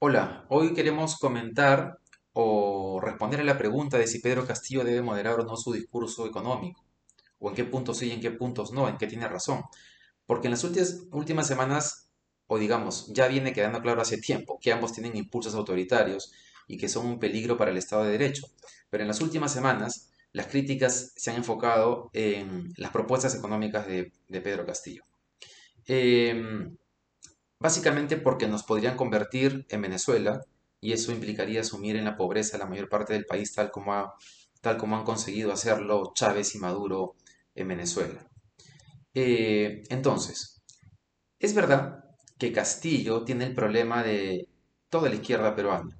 Hola, hoy queremos comentar o responder a la pregunta de si Pedro Castillo debe moderar o no su discurso económico, o en qué puntos sí y en qué puntos no, en qué tiene razón. Porque en las últimas, últimas semanas, o digamos, ya viene quedando claro hace tiempo que ambos tienen impulsos autoritarios y que son un peligro para el Estado de Derecho. Pero en las últimas semanas, las críticas se han enfocado en las propuestas económicas de, Pedro Castillo. Em, básicamente porque nos podrían convertir en Venezuela y eso implicaría asumir en la pobreza la mayor parte del país tal como, tal como han conseguido hacerlo Chávez y Maduro en Venezuela. Eh, entonces, es verdad que Castillo tiene el problema de toda la izquierda peruana,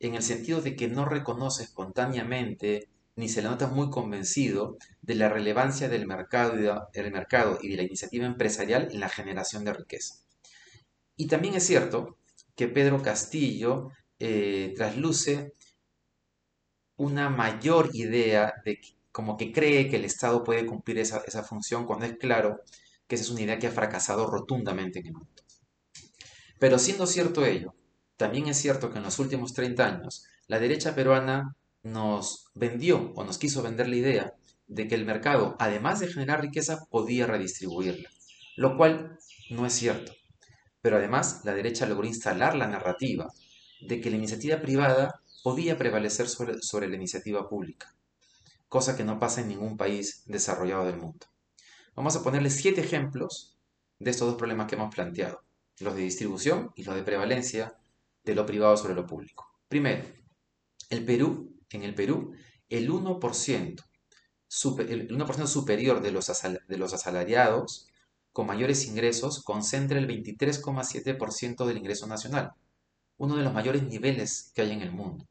en el sentido de que no reconoce espontáneamente ni se le nota muy convencido de la relevancia del mercado y de, mercado y de la iniciativa empresarial en la generación de riqueza. Y también es cierto que Pedro Castillo eh, trasluce una mayor idea de como que cree que el Estado puede cumplir esa, esa función cuando es claro que esa es una idea que ha fracasado rotundamente en el mundo. Pero siendo cierto ello, también es cierto que en los últimos 30 años la derecha peruana nos vendió o nos quiso vender la idea de que el mercado, además de generar riqueza, podía redistribuirla, lo cual no es cierto. Pero además la derecha logró instalar la narrativa de que la iniciativa privada podía prevalecer sobre, la iniciativa pública, cosa que no pasa en ningún país desarrollado del mundo. Vamos a ponerle siete ejemplos de estos dos problemas que hemos planteado, los de distribución y los de prevalencia de lo privado sobre lo público. Primero, el Perú, en el Perú, el 1%, el 1 superior de los, de los asalariados con mayores ingresos concentra el 23,7% del ingreso nacional, uno de los mayores niveles que hay en el mundo.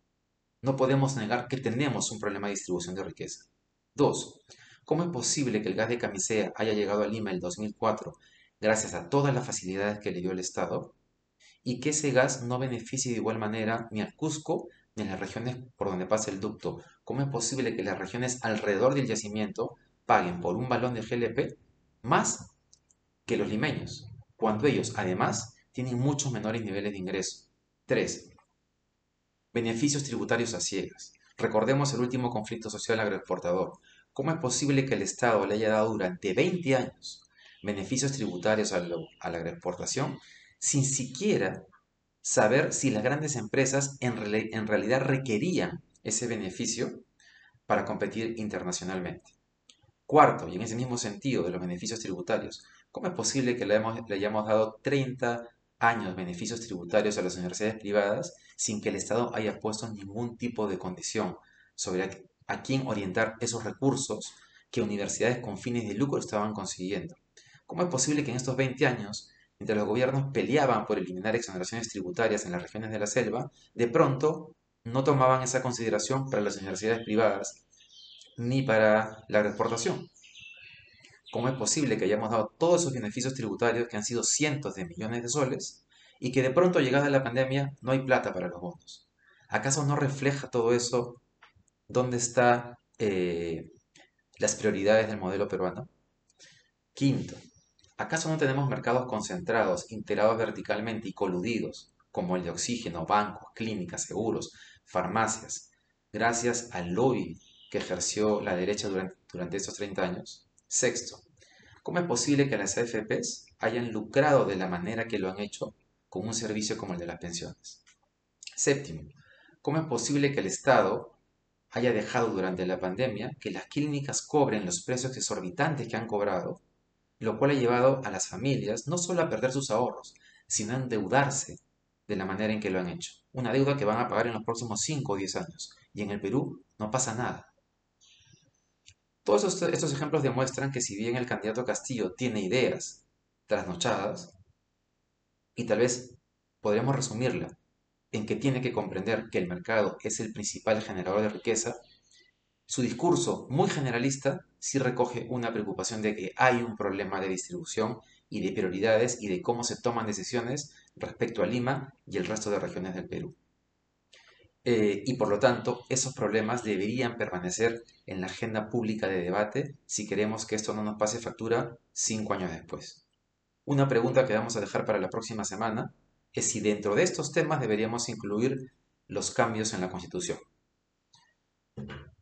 No podemos negar que tenemos un problema de distribución de riqueza. 2. ¿Cómo es posible que el gas de camisea haya llegado a Lima en el 2004 gracias a todas las facilidades que le dio el Estado? Y que ese gas no beneficie de igual manera ni al Cusco ni a las regiones por donde pasa el ducto. ¿Cómo es posible que las regiones alrededor del yacimiento paguen por un balón de GLP más que los limeños, cuando ellos además tienen muchos menores niveles de ingreso? 3. Beneficios tributarios a ciegas. Recordemos el último conflicto social agroexportador. ¿Cómo es posible que el Estado le haya dado durante 20 años beneficios tributarios a, la agroexportación sin siquiera saber si las grandes empresas en, realidad requerían ese beneficio para competir internacionalmente? Cuarto, y en ese mismo sentido de los beneficios tributarios, ¿cómo es posible que le, hayamos dado 30 años beneficios tributarios a las universidades privadas sin que el Estado haya puesto ningún tipo de condición sobre a, quién orientar esos recursos que universidades con fines de lucro estaban consiguiendo. ¿Cómo es posible que en estos 20 años, mientras los gobiernos peleaban por eliminar exoneraciones tributarias en las regiones de la selva, de pronto no tomaban esa consideración para las universidades privadas ni para la exportación? ¿Cómo es posible que hayamos dado todos esos beneficios tributarios que han sido cientos de millones de soles y que de pronto llegada la pandemia no hay plata para los bonos? ¿Acaso no refleja todo eso dónde están eh, las prioridades del modelo peruano? Quinto, ¿acaso no tenemos mercados concentrados, integrados verticalmente y coludidos, como el de oxígeno, bancos, clínicas, seguros, farmacias, gracias al lobby que ejerció la derecha durante, durante estos 30 años? Sexto, ¿cómo es posible que las AFPs hayan lucrado de la manera que lo han hecho con un servicio como el de las pensiones? Séptimo, ¿cómo es posible que el Estado haya dejado durante la pandemia que las clínicas cobren los precios exorbitantes que han cobrado, lo cual ha llevado a las familias no solo a perder sus ahorros, sino a endeudarse de la manera en que lo han hecho. Una deuda que van a pagar en los próximos 5 o 10 años. Y en el Perú no pasa nada. Todos estos, ejemplos demuestran que si bien el candidato Castillo tiene ideas trasnochadas, y tal vez podríamos resumirla en que tiene que comprender que el mercado es el principal generador de riqueza, su discurso muy generalista sí recoge una preocupación de que hay un problema de distribución y de prioridades y de cómo se toman decisiones respecto a Lima y el resto de regiones del Perú. eh, y por lo tanto esos problemas deberían permanecer en la agenda pública de debate si queremos que esto no nos pase factura cinco años después. Una pregunta que vamos a dejar para la próxima semana es si dentro de estos temas deberíamos incluir los cambios en la Constitución.